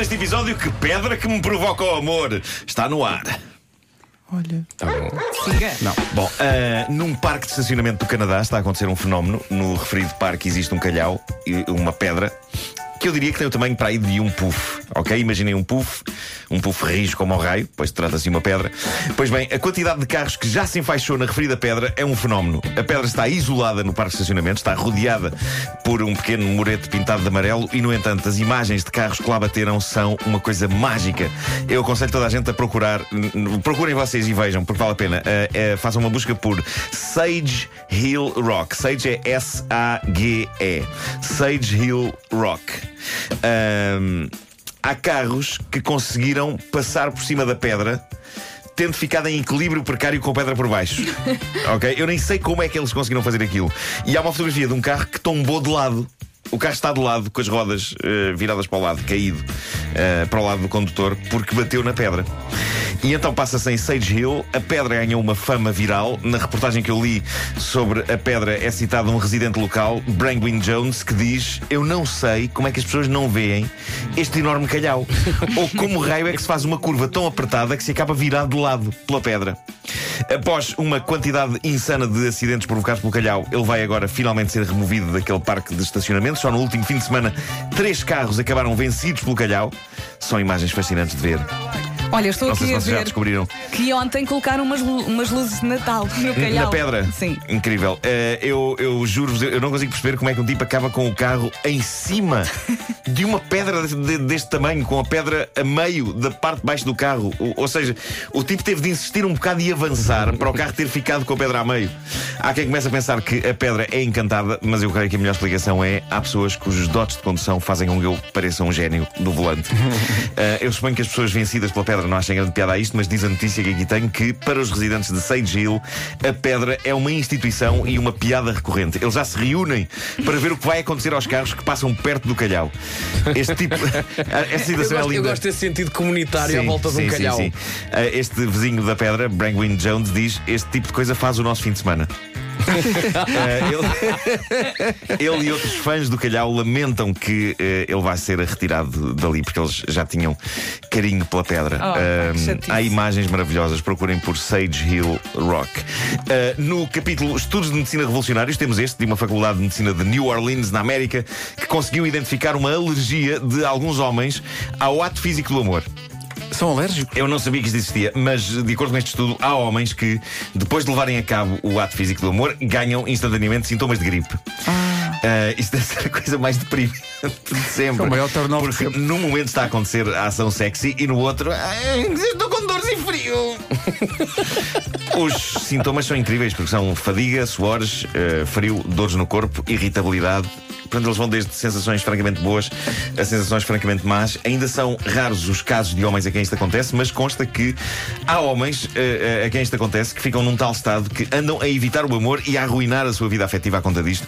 neste episódio que pedra que me provoca o amor está no ar. Olha. Tá bom. Siga. Não. Bom, ah, num parque de estacionamento do Canadá está a acontecer um fenómeno. No referido parque existe um calhau e uma pedra que eu diria que tem o tamanho para aí de um puff, ok? Imaginem um puff, um puff rijo como ao raio, pois trata-se de uma pedra. Pois bem, a quantidade de carros que já se enfaixou na referida pedra é um fenómeno. A pedra está isolada no parque de estacionamento, está rodeada por um pequeno murete pintado de amarelo e, no entanto, as imagens de carros que lá bateram são uma coisa mágica. Eu aconselho toda a gente a procurar, procurem vocês e vejam, porque vale a pena. Uh, uh, façam uma busca por Sage Hill Rock. Sage é S-A-G-E. Sage Hill Rock. Ahm, há carros que conseguiram passar por cima da pedra. Tendo ficado em equilíbrio precário com a pedra por baixo. ok? Eu nem sei como é que eles conseguiram fazer aquilo. E há uma fotografia de um carro que tombou de lado. O carro está de lado, com as rodas eh, viradas para o lado, caído eh, para o lado do condutor, porque bateu na pedra. E então passa-se em Sage Hill. A pedra ganhou uma fama viral. Na reportagem que eu li sobre a pedra é citado um residente local, Brangwin Jones, que diz: Eu não sei como é que as pessoas não veem este enorme calhau. Ou como raio é que se faz uma curva tão apertada que se acaba virado de lado pela pedra. Após uma quantidade insana de acidentes provocados pelo calhau, ele vai agora finalmente ser removido daquele parque de estacionamento. Só no último fim de semana, três carros acabaram vencidos pelo calhau. São imagens fascinantes de ver. Olha, estou Não sei aqui se a vocês já ver descobriram. que ontem colocaram umas, lu- umas luzes de Natal no calhau. Na pedra? Sim. Incrível. Eh, eu eu juro-vos, eu não consigo perceber como é que um tipo acaba com o carro em cima de uma pedra de- de- deste tamanho, com a pedra a meio da parte de baixo do carro. O- ou seja, o tipo teve de insistir um bocado e avançar para o carro ter ficado com a pedra a meio. Há quem comece a pensar que a pedra é encantada, mas eu creio que a melhor explicação é há pessoas cujos dotes de condução fazem com que eu pareça um gênio do volante. Eh, eu suponho que as pessoas vencidas pela pedra não achem grande piada a isto, mas diz a notícia que aqui tenho que, para os residentes de Sage Hill, a pedra é uma instituição e uma piada recorrente. Eles já se reúnem para ver o que vai acontecer aos carros que passam perto do calhau. Este tipo. Esta Eu situação é gosto, eu linda. gosto desse sentido comunitário à volta de um calhau. Uh, Este vizinho da pedra, Brangwin Jones, diz: Este tipo de coisa faz o nosso fim de semana. Uh, ele, ele e outros fãs do Calhau lamentam que uh, ele vai ser retirado dali porque eles já tinham carinho pela pedra. Oh, Uh, chatice. há imagens maravilhosas, procurem por Sage Hill Rock. Uh, no capítulo Estudos de Medicina Revolucionários, temos este de uma faculdade de medicina de New Orleans, na América, que conseguiu identificar uma alergia de alguns homens ao ato físico do amor. São alérgicos? Eu não sabia que isto existia, mas de acordo com este estudo, há homens que, depois de levarem a cabo o ato físico do amor, ganham instantaneamente sintomas de gripe. Ah, isto deve ser a coisa mais deprimente de sempre. É o maior de Porque sempre. num momento está a acontecer a ação sexy e no outro, "Ai, estou com dores e frio. Os sintomas são incríveis porque são fadiga, suores, eh, frio, dores no corpo, irritabilidade. Portanto, eles vão desde sensações francamente boas a sensações francamente más. Ainda são raros os casos de homens a quem isto acontece, mas consta que há homens eh, a quem isto acontece que ficam num tal estado que andam a evitar o amor e a arruinar a sua vida afetiva à conta disto.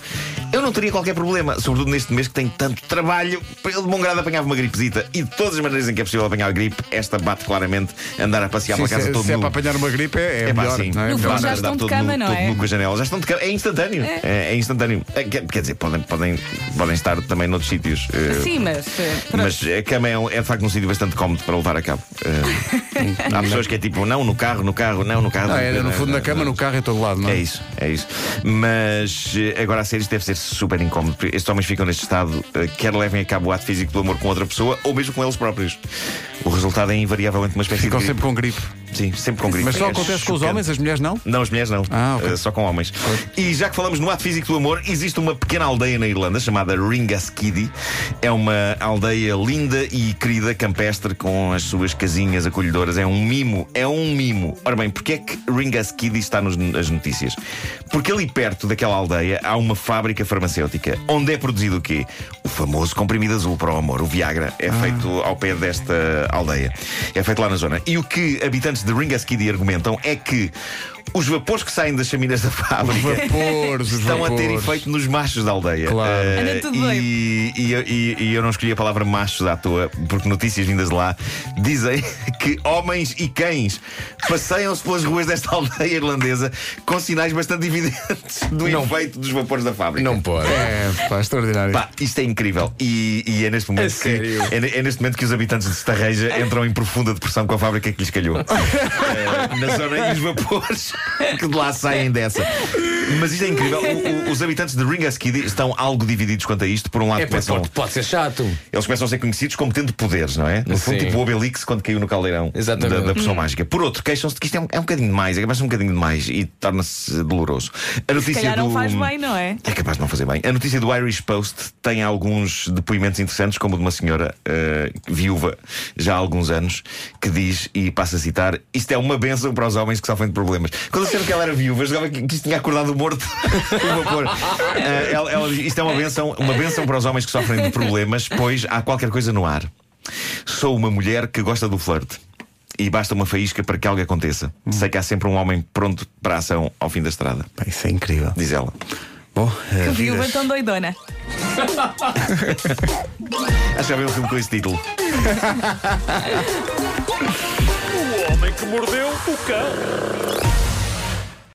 Eu não teria qualquer problema, sobretudo neste mês que tem tanto trabalho. Eu de bom grado apanhava uma gripezita e de todas as maneiras em que é possível apanhar gripe, esta bate claramente andar a passear Sim, pela casa se, todo se é nu. para apanhar uma gripe, é, é É melhor. sim. não é? No fundo, já estão de todo cama, nu- não todo é? nu com a janela. Já estão de cama. É instantâneo. É, é instantâneo. É, quer, quer dizer, podem, podem, podem estar também noutros sítios. eh, Sim, mas. eh, pronto. mas a cama é, é de facto um sítio bastante cómodo para levar a cabo. Eh, há pessoas que é tipo, não no carro, no carro, não no carro. Não, é, no fundo, na cama, no carro, em todo lado, não É isso, é isso. Mas agora a sério, isto deve ser super incómodo. porque Estes homens ficam neste estado, quer levem a cabo o ato físico do amor com outra pessoa ou mesmo com eles próprios. O resultado é invariavelmente uma espécie Ficam de. sempre com gripe. Sim, sempre com gripe. Mas só É acontece com os chocante. homens, as mulheres não? Não, as mulheres não. Ah, ok. Uh, só com homens. E já que falamos no ato físico do amor, existe uma pequena aldeia na Irlanda chamada Ringaskiddy. É uma aldeia linda e querida, campestre, com as suas casinhas acolhedoras. É um mimo, é um mimo. Ora bem, porquê é que Ringaskiddy está nos, nas notícias? Porque ali perto daquela aldeia há uma fábrica farmacêutica onde é produzido o quê? O famoso comprimido azul para o amor, o Viagra. É feito ao pé desta aldeia. É feito lá na zona. E o que habitantes de Ringaskiddy argumentam é que Os vapores que saem das chaminés da fábrica Vapores, os estão a ter vapores. efeito nos machos da aldeia. Claro. Tudo e, e, e- e eu não escolhi a palavra machos à toa, porque notícias vindas de lá dizem que homens e cães passeiam-se pelas ruas desta aldeia irlandesa com sinais bastante evidentes do Não. efeito dos vapores da fábrica. Não pode. É, pá, extraordinário. Pá, isto é incrível. E, e é neste momento A que é, é neste momento que os habitantes de Estarreja entram em profunda depressão com a fábrica que lhes calhou. Eh, na zona e os vapores que de lá saem dessa. Mas isto é incrível. O- o- os habitantes de Ringaskiddy estão algo divididos quanto a isto. Por um lado, É, pode, começam, pode, pode ser chato. eles começam a ser conhecidos como tendo poderes, não é? No fundo, Sim. tipo o Obelix quando caiu no caldeirão da, da pressão mágica. Por outro, queixam-se de que isto é um, é um bocadinho demais, é capaz de ser um bocadinho demais e torna-se doloroso. A Se notícia não do... faz bem, não é? É capaz de não fazer bem. A notícia do Irish Post tem alguns depoimentos interessantes, como o de uma senhora eh, viúva já há alguns anos, que diz, e passa a citar: Isto é uma benção para os homens que sofrem de problemas. Quando disseram que ela era viúva, jogava que, que isto tinha acordado morto o vapor. Eh, ela, ela diz: Isto é uma benção, uma benção para os homens que sofrem de problemas, pois há qualquer coisa no ar. Sou uma mulher que gosta do flerte. E basta uma faísca para que algo aconteça. Sei que há sempre um homem pronto para a ação ao fim da estrada, Pá, isso é incrível. diz ela. Bom, eh, Que viúva vidas. tão doidona. Acho que já vi um filme com esse título. O homem que mordeu o cão.